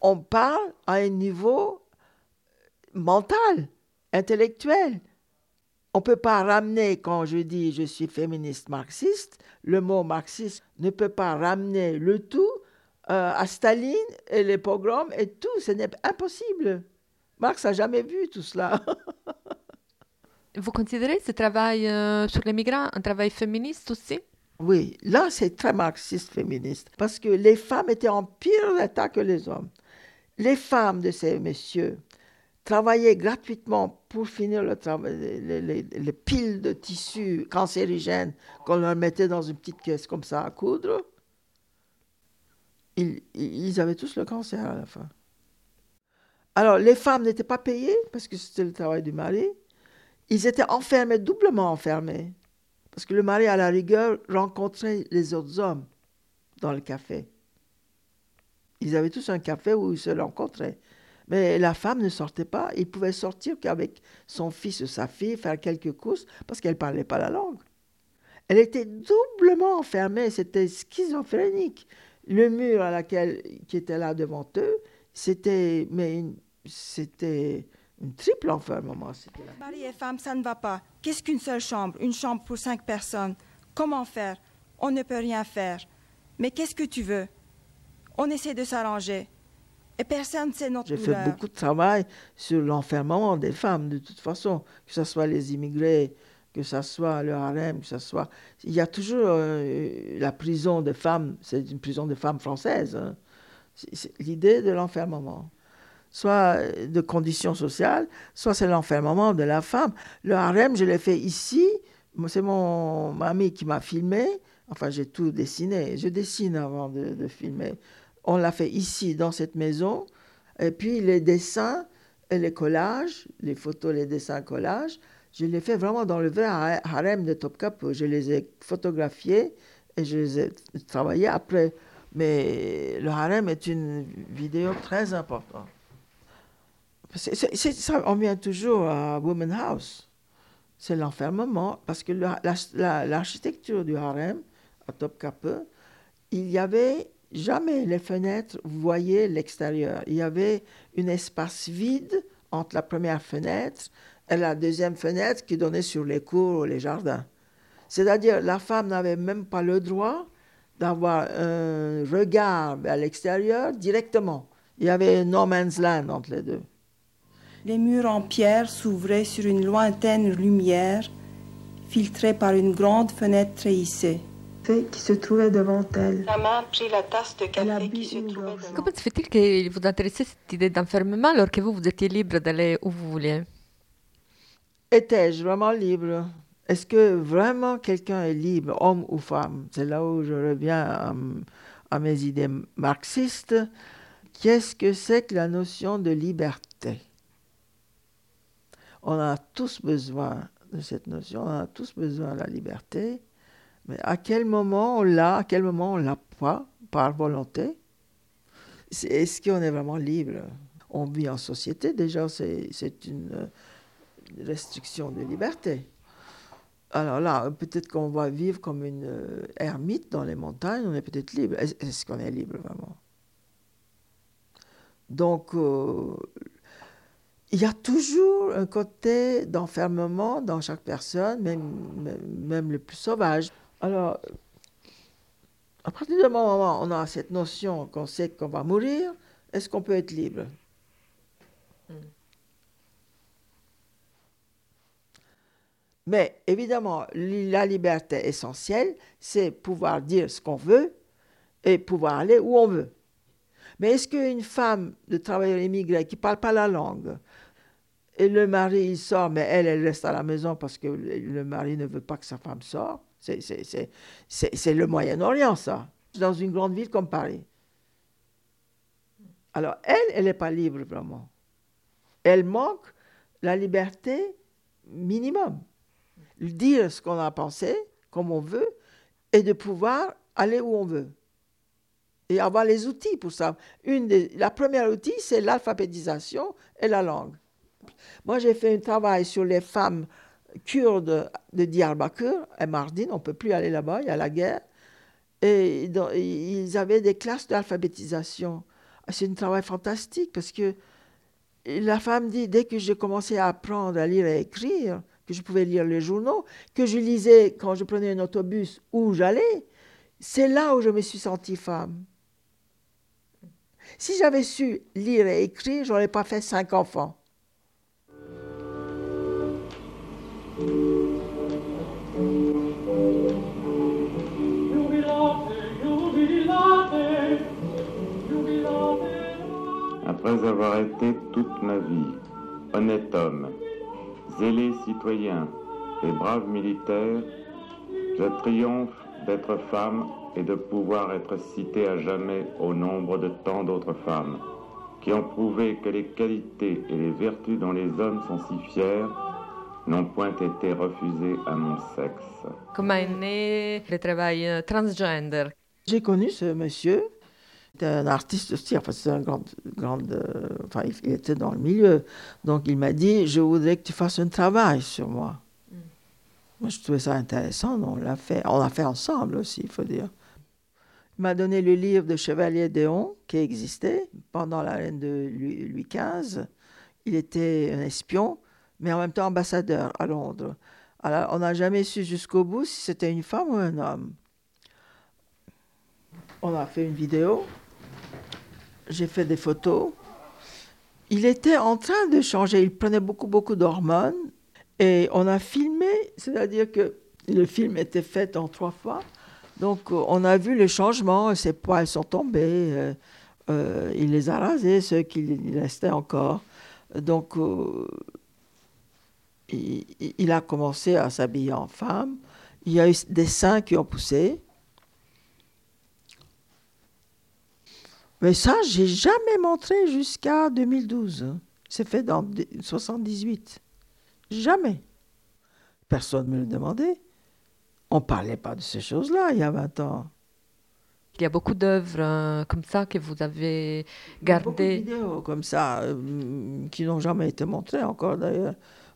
On parle à un niveau mental, intellectuel. On ne peut pas ramener, quand je dis je suis féministe marxiste, le mot marxiste ne peut pas ramener le tout euh, à Staline et les pogroms et tout. Ce n'est impossible. Marx n'a jamais vu tout cela. <laughs> Vous considérez ce travail euh, sur les migrants un travail féministe aussi? Oui, là c'est très marxiste féministe parce que les femmes étaient en pire état que les hommes. Les femmes de ces messieurs travaillaient gratuitement pour finir le les, les, piles de tissus cancérigènes qu'on leur mettait dans une petite caisse comme ça à coudre. Ils, ils avaient tous le cancer à la fin. Alors, les femmes n'étaient pas payées parce que c'était le travail du mari. Ils étaient enfermés, doublement enfermés. Parce que le mari, à la rigueur, rencontrait les autres hommes dans le café. Ils avaient tous un café où ils se rencontraient. Mais la femme ne sortait pas. Il pouvait sortir qu'avec son fils ou sa fille, faire quelques courses, parce qu'elle ne parlait pas la langue. Elle était doublement enfermée. C'était schizophrénique. Le mur à laquelle, qui était là devant eux, c'était mais c'était une triple enfermement. Mari et femme, ça ne va pas. Qu'est-ce qu'une seule chambre? Une chambre pour cinq personnes. Comment faire? On ne peut rien faire. Mais qu'est-ce que tu veux? On essaie de s'arranger. Et personne ne sait notre J'ai fait beaucoup de travail sur l'enfermement des femmes, de toute façon, que ce soit les immigrés, que ce soit le harem, que ce soit... Il y a toujours euh, la prison des femmes, c'est une prison de femmes françaises. Hein. C'est l'idée de l'enfermement soit de conditions sociales, soit c'est l'enfermement de la femme. Le harem, je l'ai fait ici. C'est mon ami qui m'a filmé. Enfin, j'ai tout dessiné. Je dessine avant de, filmer. On l'a fait ici, dans cette maison. Et puis les dessins et les collages, les photos, les dessins, collages, je les ai fait vraiment dans le vrai harem de Topkapi. Je les ai photographiés et je les ai travaillés après. Mais le harem est une vidéo très importante on vient toujours à Woman House. C'est l'enfermement, parce que l'architecture du harem, à Topkapi, il y avait jamais les fenêtres, voyez l'extérieur. Il y avait un espace vide entre la première fenêtre et la deuxième fenêtre qui donnait sur les cours ou les jardins. C'est-à-dire, la femme n'avait même pas le droit d'avoir un regard à l'extérieur directement. Il y avait un no man's land entre les deux. Les murs en pierre s'ouvraient sur une lointaine lumière, filtrée par une grande fenêtre trahissée. Qui se trouvait devant elle. La main prit la tasse de café qui se trouvait devant Comment se fait-il que vous intéressez cette idée d'enfermement alors que vous, vous étiez libre d'aller où vous vouliez? Étais-je vraiment libre? Est-ce que vraiment quelqu'un est libre, homme ou femme? C'est là où je reviens à, à mes idées marxistes. Qu'est-ce que c'est que la notion de liberté? On a tous besoin de cette notion, on a tous besoin de la liberté, mais à quel moment on l'a, à quel moment on l'a pas, par volonté? Est-ce qu'on est vraiment libre? On vit en société, déjà, c'est une restriction de liberté. Alors là, peut-être qu'on va vivre comme une euh, ermite dans les montagnes, on est peut-être libre. Est-ce qu'on est libre vraiment? Donc, euh, il y a toujours un côté d'enfermement dans chaque personne, même, même le plus sauvage. Alors, à partir du moment où on a cette notion qu'on sait qu'on va mourir, est-ce qu'on peut être libre? Hmm. Mais évidemment, la liberté essentielle, c'est pouvoir dire ce qu'on veut et pouvoir aller où on veut. Mais est-ce qu'une femme de travailleur immigré qui ne parle pas la langue, et le mari, il sort, mais elle, elle reste à la maison parce que le mari ne veut pas que sa femme sorte. C'est le Moyen-Orient, ça. Dans une grande ville comme Paris. Alors, elle, elle n'est pas libre vraiment. Elle manque la liberté minimum. Dire ce qu'on a pensé, comme on veut, et de pouvoir aller où on veut. Et avoir les outils pour ça. Une des, la première outil, c'est l'alphabétisation et la langue. Moi, j'ai fait un travail sur les femmes kurdes de Diyarbakir et Mardin. On ne peut plus aller là-bas, il y a la guerre. Et ils avaient des classes d'alphabétisation. C'est un travail fantastique parce que la femme dit, dès que j'ai commencé à apprendre à lire et écrire, que je pouvais lire les journaux, que je lisais quand je prenais un autobus où j'allais, c'est là où je me suis sentie femme. Si j'avais su lire et écrire, j'aurais pas fait cinq enfants. Après avoir été toute ma vie honnête homme, zélé citoyen et brave militaire, je triomphe d'être femme et de pouvoir être cité à jamais au nombre de tant d'autres femmes qui ont prouvé que les qualités et les vertus dont les hommes sont si fiers n'ont point été refusées à mon sexe. Comment est né le travail transgender? J'ai connu ce monsieur, c'était un artiste aussi, enfin, c'est un grand, grand euh, enfin, il était dans le milieu. Donc il m'a dit, je voudrais que tu fasses un travail sur moi. Mm. Moi, je trouvais ça intéressant, on l'a fait, on l'a fait ensemble aussi, il faut dire. Il m'a donné le livre de Chevalier Déon qui existait pendant la reine de Louis XV. Il était un espion, mais en même temps ambassadeur à Londres. Alors, on n'a jamais su jusqu'au bout si c'était une femme ou un homme. On a fait une vidéo. J'ai fait des photos. Il était en train de changer. Il prenait beaucoup, beaucoup d'hormones. Et on a filmé, c'est-à-dire que le film était fait en trois fois. Donc, euh, on a vu les changements, ses poils sont tombés, euh, euh, il les a rasés, ceux qui restaient encore. Donc, il, a commencé à s'habiller en femme. Il y a eu des seins qui ont poussé. Mais ça, j'ai jamais montré jusqu'à 2012. C'est fait dans 78. Jamais. Personne ne me le demandait. On ne parlait pas de ces choses-là il y a 20 ans. Il y a beaucoup d'œuvres euh, comme ça que vous avez gardées. Beaucoup de vidéos comme ça, euh, qui n'ont jamais été montrées encore d'ailleurs.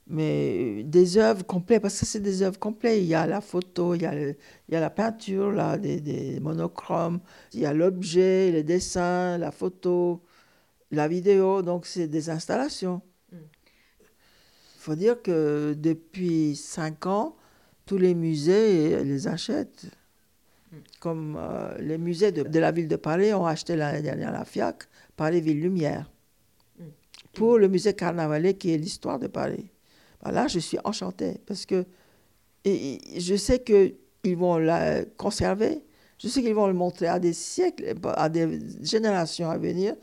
Mais des œuvres complètes, parce que c'est des œuvres complètes. Il y a la photo, il y a, il y a la peinture, là, des, des monochromes, il y a l'objet, les dessins, la photo, la vidéo. Donc, c'est des installations. Il mm. faut dire que depuis cinq ans, tous les musées les achètent. Hmm. Comme euh, les musées de, la ville de Paris ont acheté l'année dernière la FIAC, Paris Ville Lumière, hmm. pour le musée Carnavalet qui est l'histoire de Paris. Ben là, je suis enchantée parce que et, je sais qu'ils vont la conserver, je sais qu'ils vont le montrer à des siècles, à des générations à venir.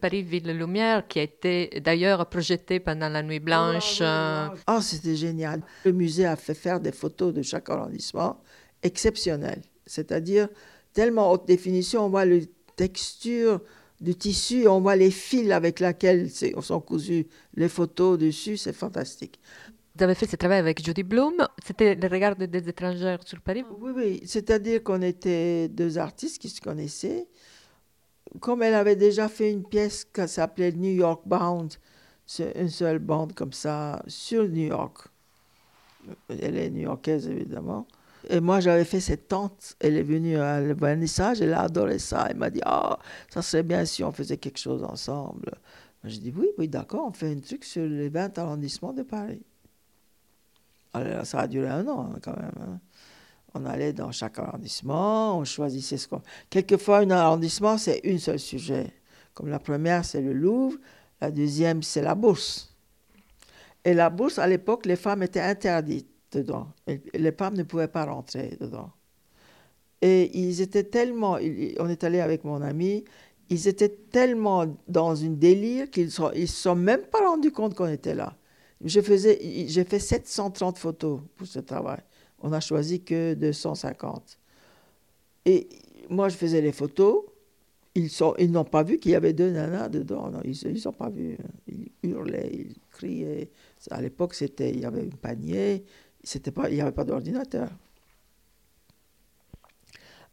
Paris Ville Lumière, qui a été d'ailleurs projeté pendant la Nuit Blanche. Ah, oh, c'était génial. Le musée a fait faire des photos de chaque arrondissement exceptionnelles, c'est-à-dire tellement haute définition, on voit la texture du tissu, on voit les fils avec lesquels sont cousus les photos dessus, c'est fantastique. Vous avez fait ce travail avec Judy Bloom. C'était le regard des étrangers sur Paris Oui, oui. C'est-à-dire qu'on était deux artistes qui se connaissaient comme elle avait déjà fait une pièce qui s'appelait New York Bound, c'est une seule bande comme ça sur New York. Elle est new-yorkaise, évidemment. Et moi, j'avais fait cette tante. Elle est venue à le elle a adoré ça. Elle m'a dit Ah, ça serait bien si on faisait quelque chose ensemble. J'ai dit Oui, oui, d'accord, on fait un truc sur les 20 arrondissements de Paris. Alors, ça a duré un an, hein, quand même. Hein. On allait dans chaque arrondissement, on choisissait ce qu'on... Quelquefois, un arrondissement, c'est une seule sujet. Comme la première, c'est le Louvre, la deuxième, c'est la bourse. Et la bourse, à l'époque, les femmes étaient interdites dedans. les femmes ne pouvaient pas rentrer dedans. Et ils étaient tellement... On est allé avec mon ami, ils étaient tellement dans une délire qu'ils ne se sont même pas rendus compte qu'on était là. J'ai fait 730 photos pour ce travail on n'a choisi que 250. Et moi, je faisais les photos, Ils sont, ils n'ont pas vu qu'il y avait deux nanas dedans. Non, ils n'ont pas vu. Ils hurlaient, ils criaient. À l'époque, il y avait un panier. Il n'y avait pas d'ordinateur.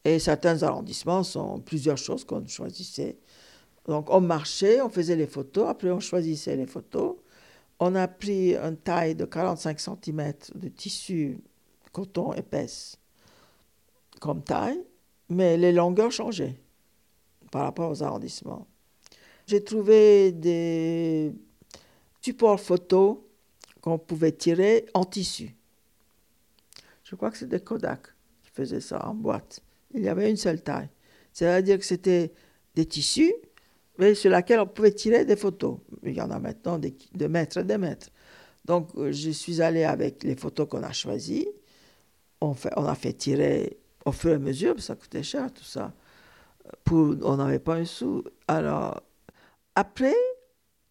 Et certains arrondissements sont plusieurs choses qu'on choisissait. Donc on marchait, on faisait les photos, après on choisissait les photos. On a pris une taille de 45 cm de tissu coton épaisse comme taille, mais les longueurs changeaient par rapport aux arrondissements. J'ai trouvé des supports photos qu'on pouvait tirer en tissu. Je crois que des Kodak qui faisaient ça en boîte. Il y avait une seule taille. C'est-à-dire que c'était des tissus, sur lesquels on pouvait tirer des photos. Il y en a maintenant de mètres et des mètres. Donc, euh, je suis allé avec les photos qu'on a choisies. On, a fait tirer au fur et à mesure, ça coûtait cher tout ça. On n'avait pas un sou. Alors, après,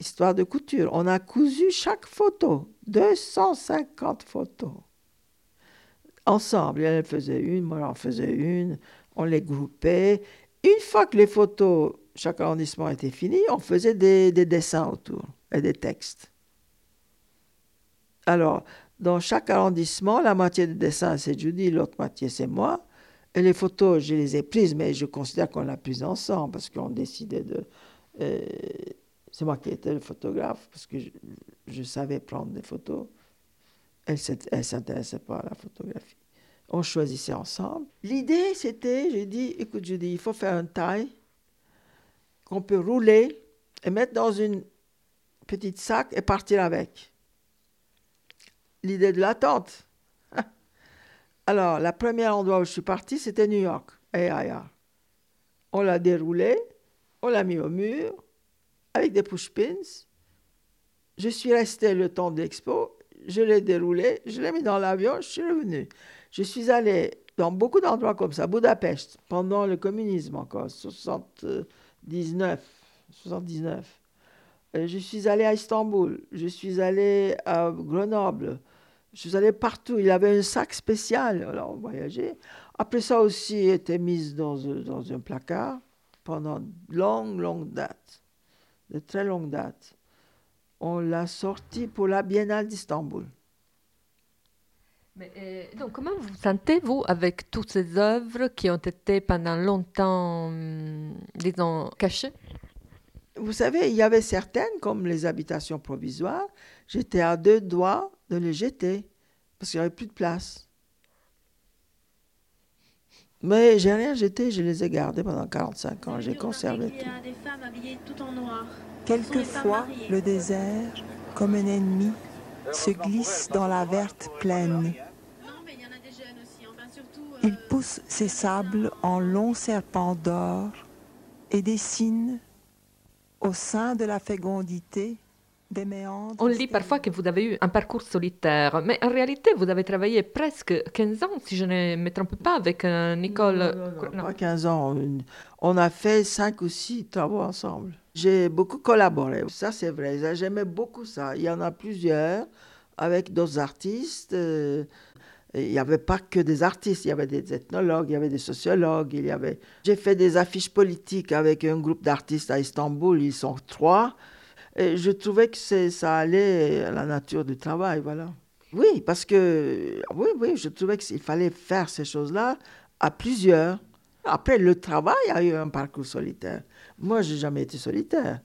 histoire de couture, on a cousu chaque photo, 250 photos. Ensemble, elle faisait une, moi j'en faisais une, on les groupait. Une fois que les photos, chaque arrondissement était fini, on faisait des, des dessins autour et des textes. Alors, dans chaque arrondissement, la moitié des dessins, c'est Judy, l'autre moitié, c'est moi. Et les photos, je les ai prises, mais je considère qu'on l'a prises ensemble parce qu'on décidait de. Euh, c'est moi qui étais le photographe parce que je, savais prendre des photos. Elle ne s'intéressait pas à la photographie. On choisissait ensemble. L'idée, c'était, j'ai dit, écoute, je dis, il faut faire un taille qu'on peut rouler et mettre dans une petite sac et partir avec. L'idée de <laughs> la tente. Alors, le premier endroit où je suis parti, c'était New York, AIR. On l'a déroulé, on l'a mis au mur, avec des push-pins. Je suis resté le temps de l'expo, je l'ai déroulé, je l'ai mis dans l'avion, je suis revenu. Je suis allé dans beaucoup d'endroits comme ça, Budapest, pendant le communisme encore, 79, 79. Je suis allé à Istanbul, je suis allé à Grenoble, je suis allé partout. Il avait un sac spécial. Alors, on voyageait. Après ça aussi, il était mis dans, dans un placard pendant longue, longue date. De très longue date. On l'a sorti pour la Biennale d'Istanbul. Mais, euh, donc, comment vous sentez, vous, avec toutes ces œuvres qui ont été pendant longtemps, hum, disons, cachées? Vous savez, il y avait certaines, comme les habitations provisoires, j'étais à deux doigts de les jeter parce qu'il n'y avait plus de place. Mais j'ai rien jeté, je les ai gardés pendant 45 ans, j'ai conservé tout. Quelquefois, le désert, comme un ennemi, se glisse dans la verte plaine. Il pousse ses sables en longs serpents d'or et dessine, au sein de la fécondité, on lit parfois que vous avez eu un parcours solitaire, mais en réalité, vous avez travaillé presque 15 ans, si je ne me trompe pas, avec euh, Nicole. Non, non, pas 15 ans. On a fait 5 ou 6 travaux ensemble. J'ai beaucoup collaboré, ça c'est vrai. J'aimais beaucoup ça. Il y en a plusieurs avec d'autres artistes. Il n'y avait pas que des artistes, il y avait des ethnologues, il y avait des sociologues, il y avait... J'ai fait des affiches politiques avec un groupe d'artistes à Istanbul, ils sont trois. Et je trouvais que ça allait à la nature du travail, voilà. Oui, parce que, oui, oui, je trouvais qu'il fallait faire ces choses-là à plusieurs. Après, le travail a eu un parcours solitaire. Moi, je n'ai jamais été solitaire.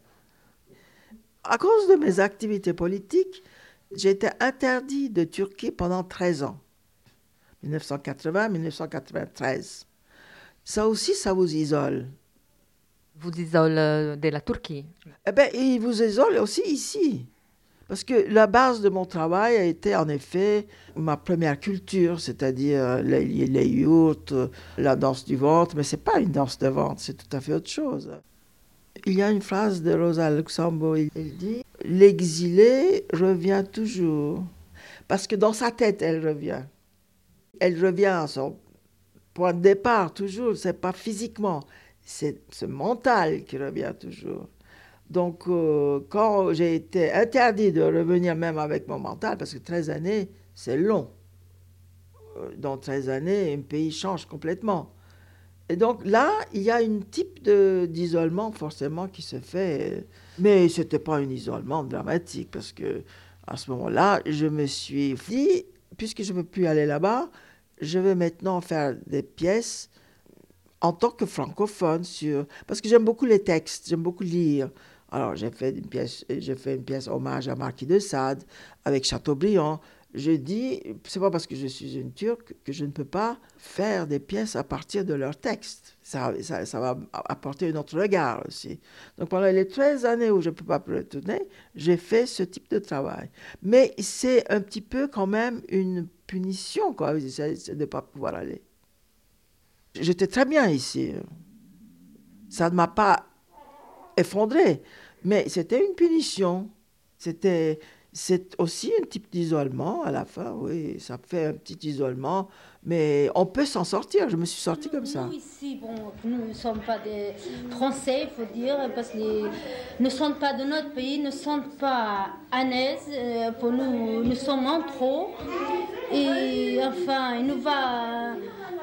À cause de mes activités politiques, j'ai été interdit de Turquie pendant 13 ans. 1980-1993. Ça aussi, ça vous isole vous isole euh, de la Turquie Eh bien, il vous isole aussi ici. Parce que la base de mon travail a été en effet ma première culture, c'est-à-dire les, les yurts, la danse du ventre, mais ce n'est pas une danse de ventre, c'est tout à fait autre chose. Il y a une phrase de Rosa Luxembourg, elle dit L'exilé revient toujours. Parce que dans sa tête, elle revient. Elle revient à son point de départ, toujours, c'est pas physiquement c'est ce mental qui revient toujours. Donc, euh, quand j'ai été interdit de revenir même avec mon mental, parce que 13 années, c'est long. Euh, dans 13 années, un pays change complètement. Et donc là, il y a un type d'isolement forcément qui se fait. Mais ce n'était pas un isolement dramatique parce que à ce moment-là, je me suis dit, puisque je ne peux plus aller là-bas, je vais maintenant faire des pièces en tant que francophone sur parce que j'aime beaucoup les textes, j'aime beaucoup lire. Alors j'ai fait une pièce, j'ai fait une pièce hommage à Marquis de Sade avec Chateaubriand. Je dis, c'est pas parce que je suis une Turque que je ne peux pas faire des pièces à partir de leurs textes. Ça, va apporter un autre regard aussi. Donc pendant les 13 années où je ne peux pas retourner, j'ai fait ce type de travail. Mais c'est un petit peu quand même une punition, de ne pas pouvoir aller. J'étais très bien ici. Ça ne m'a pas effondré, mais c'était une punition. C'était c'est aussi un type d'isolement à la fin, oui, ça fait un petit isolement, mais on peut s'en sortir. Je me suis sortie comme ça. Nous ici, bon, nous ne sommes pas des Français, il faut dire, parce qu'ils ne sont pas de notre pays, ne sont pas à l'aise. euh, Pour nous, nous sommes en trop. Et enfin, il nous va,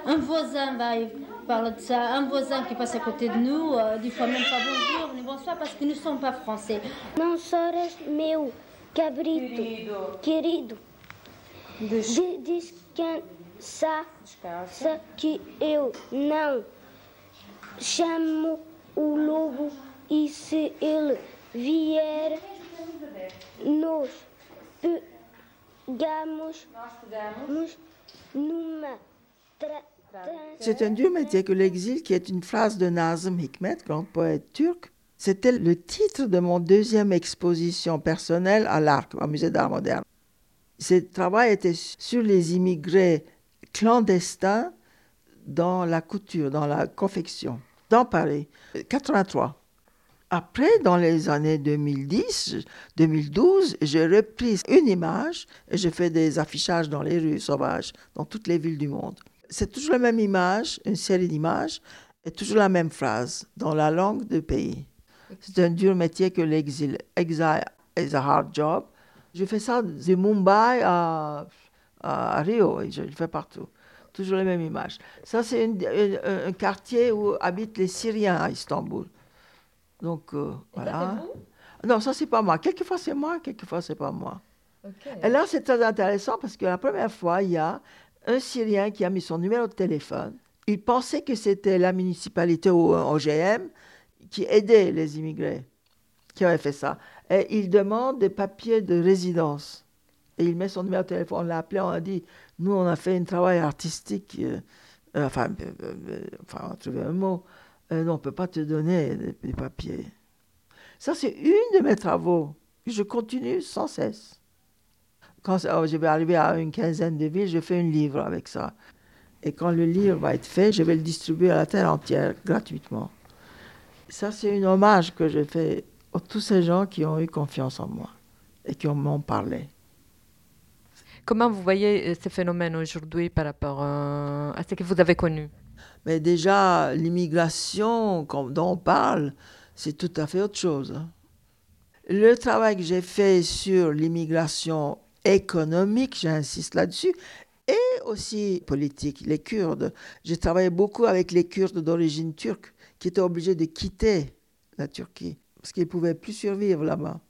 un voisin va il parle de ça, un voisin qui passe à côté de nous, euh, des fois même pas bonjour ni bonsoir parce que nous ne sommes pas français. Não choras, meu cabrito querido. De- Descansa sa que eu não chamo o lobo e se ele vier, nós pegamos nos numa tra- C'est un dur métier que l'exil, qui est une phrase de Nazım Hikmet, grand poète turc. C'était le titre de mon deuxième exposition personnelle à l'Arc, au musée d'art moderne. Ce travail était sur les immigrés clandestins dans la couture, dans la confection, dans Paris, 83. Après, dans les années 2010, 2012, j'ai repris une image et j'ai fait des affichages dans les rues sauvages, dans toutes les villes du monde. C'est toujours la même image, une série d'images, et toujours la même phrase, dans la langue du pays. C'est un dur métier que l'exil. Exile is a hard job. Je fais ça de Mumbai à, à Rio, et je le fais partout. Toujours les mêmes images. Ça, c'est un, quartier où habitent les Syriens à Istanbul. Donc, euh, voilà. Non, ça, c'est pas moi. Quelquefois, c'est moi, quelquefois, c'est pas moi. Et là, c'est très intéressant parce que la première fois, il y a un Syrien qui a mis son numéro de téléphone. Il pensait que c'était la municipalité ou un OGM qui aidait les immigrés qui avait fait ça. Et il demande des papiers de résidence. Et il met son numéro de téléphone. On l'a appelé, on a dit Nous, on a fait un travail artistique. euh, euh, enfin, euh, enfin, on a trouvé un mot. Non, on ne peut pas te donner des, des papiers. Ça, c'est une de mes travaux. Je continue sans cesse. Quand oh, je vais arriver à une quinzaine de villes, je fais un livre avec ça. Et quand le livre va être fait, je vais le distribuer à la terre entière gratuitement. Ça, c'est un hommage que je fais à tous ces gens qui ont eu confiance en moi et qui m'ont parlé. Comment vous voyez euh, ce phénomène aujourd'hui par rapport euh, à ce que vous avez connu? Mais déjà, l'immigration dont on parle, c'est tout à fait autre chose. Le travail que j'ai fait sur l'immigration économique, j'insiste là-dessus, et aussi politique, les Kurdes. J'ai travaillé beaucoup avec les Kurdes d'origine turque qui étaient obligés de quitter la Turquie parce qu'ils ne pouvaient plus survivre là-bas.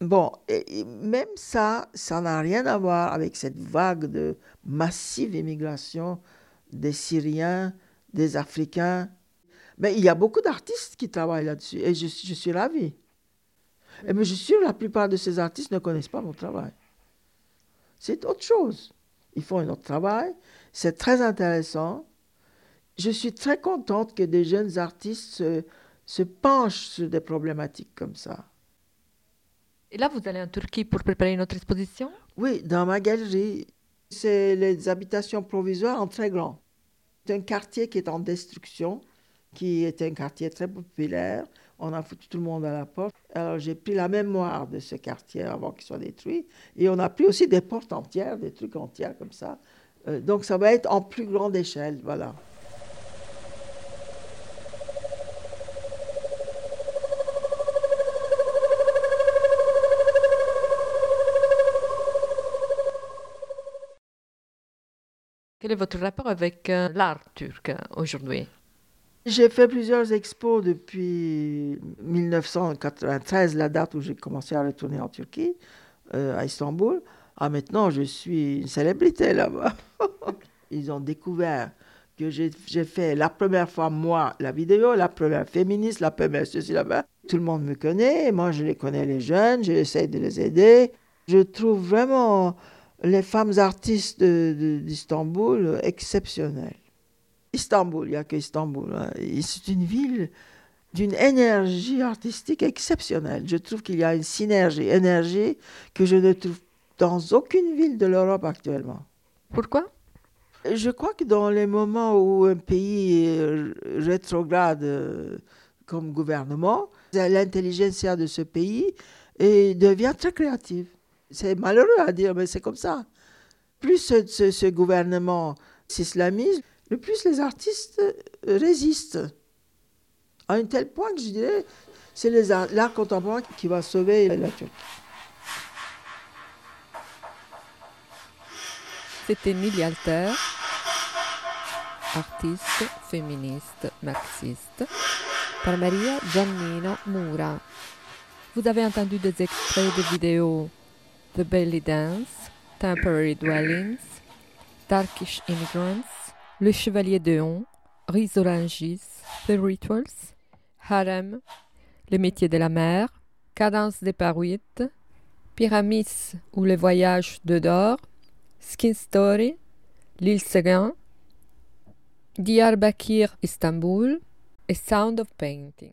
Bon, et- même ça, ça n'a rien à voir avec cette vague de massive immigration des Syriens, des Africains. Mais il y a beaucoup d'artistes qui travaillent là-dessus et je, je suis ravie. Et mais je suis sûr que la plupart de ces artistes ne connaissent pas mon travail. C'est autre chose. Ils font un autre travail. C'est très intéressant. Je suis très contente que des jeunes artistes se, se penchent sur des problématiques comme ça. Et là, vous allez en Turquie pour préparer une autre exposition? Oui, dans ma galerie, c'est les habitations provisoires en très grand. C'est un quartier qui est en destruction, qui est un quartier très populaire. On a foutu tout le monde à la porte. Alors j'ai pris la mémoire de ce quartier avant qu'il soit détruit. Et on a pris aussi des portes entières, des trucs entiers comme ça. Euh, donc ça va être en plus grande échelle, voilà. Est votre rapport avec euh, l'art turc aujourd'hui? J'ai fait plusieurs expos depuis 1993, la date où j'ai commencé à retourner en Turquie, euh, à Istanbul. Ah, maintenant, je suis une célébrité là-bas. <laughs> Ils ont découvert que j'ai fait la première fois, moi, la vidéo, la première féministe, la première ceci, là-bas. Tout le monde me connaît, moi, je les connais, les jeunes, j'essaie de les aider. Je trouve vraiment les femmes artistes d'Istanbul exceptionnelles. Istanbul, il n'y a que Istanbul. hein. C'est une ville d'une énergie artistique exceptionnelle. Je trouve qu'il y a une synergie, énergie que je ne trouve dans aucune ville de l'Europe actuellement. Pourquoi? Je crois que dans les moments où un pays rétrograde euh, comme gouvernement, l'intelligentsia de ce pays devient très créative. C'est malheureux à dire, mais c'est comme ça. Plus ce, gouvernement s'islamise, le plus les artistes résistent. À un tel point que je dirais, c'est l'art contemporain qui va sauver la Turquie. C'était Milly Alter, artiste, féministe, marxiste, par Maria Giannino Mura. Vous avez entendu des extraits de vidéos The Belly Dance, Temporary Dwellings, Turkish Immigrants, Le Chevalier de On, Risorangis, The Rituals, Harem, Le métier de la mer, Cadence des Paruites, Pyramis ou Le voyage de Dor, Skin Story, L'île Séguin, Diyarbakir, Istanbul et Sound of Painting.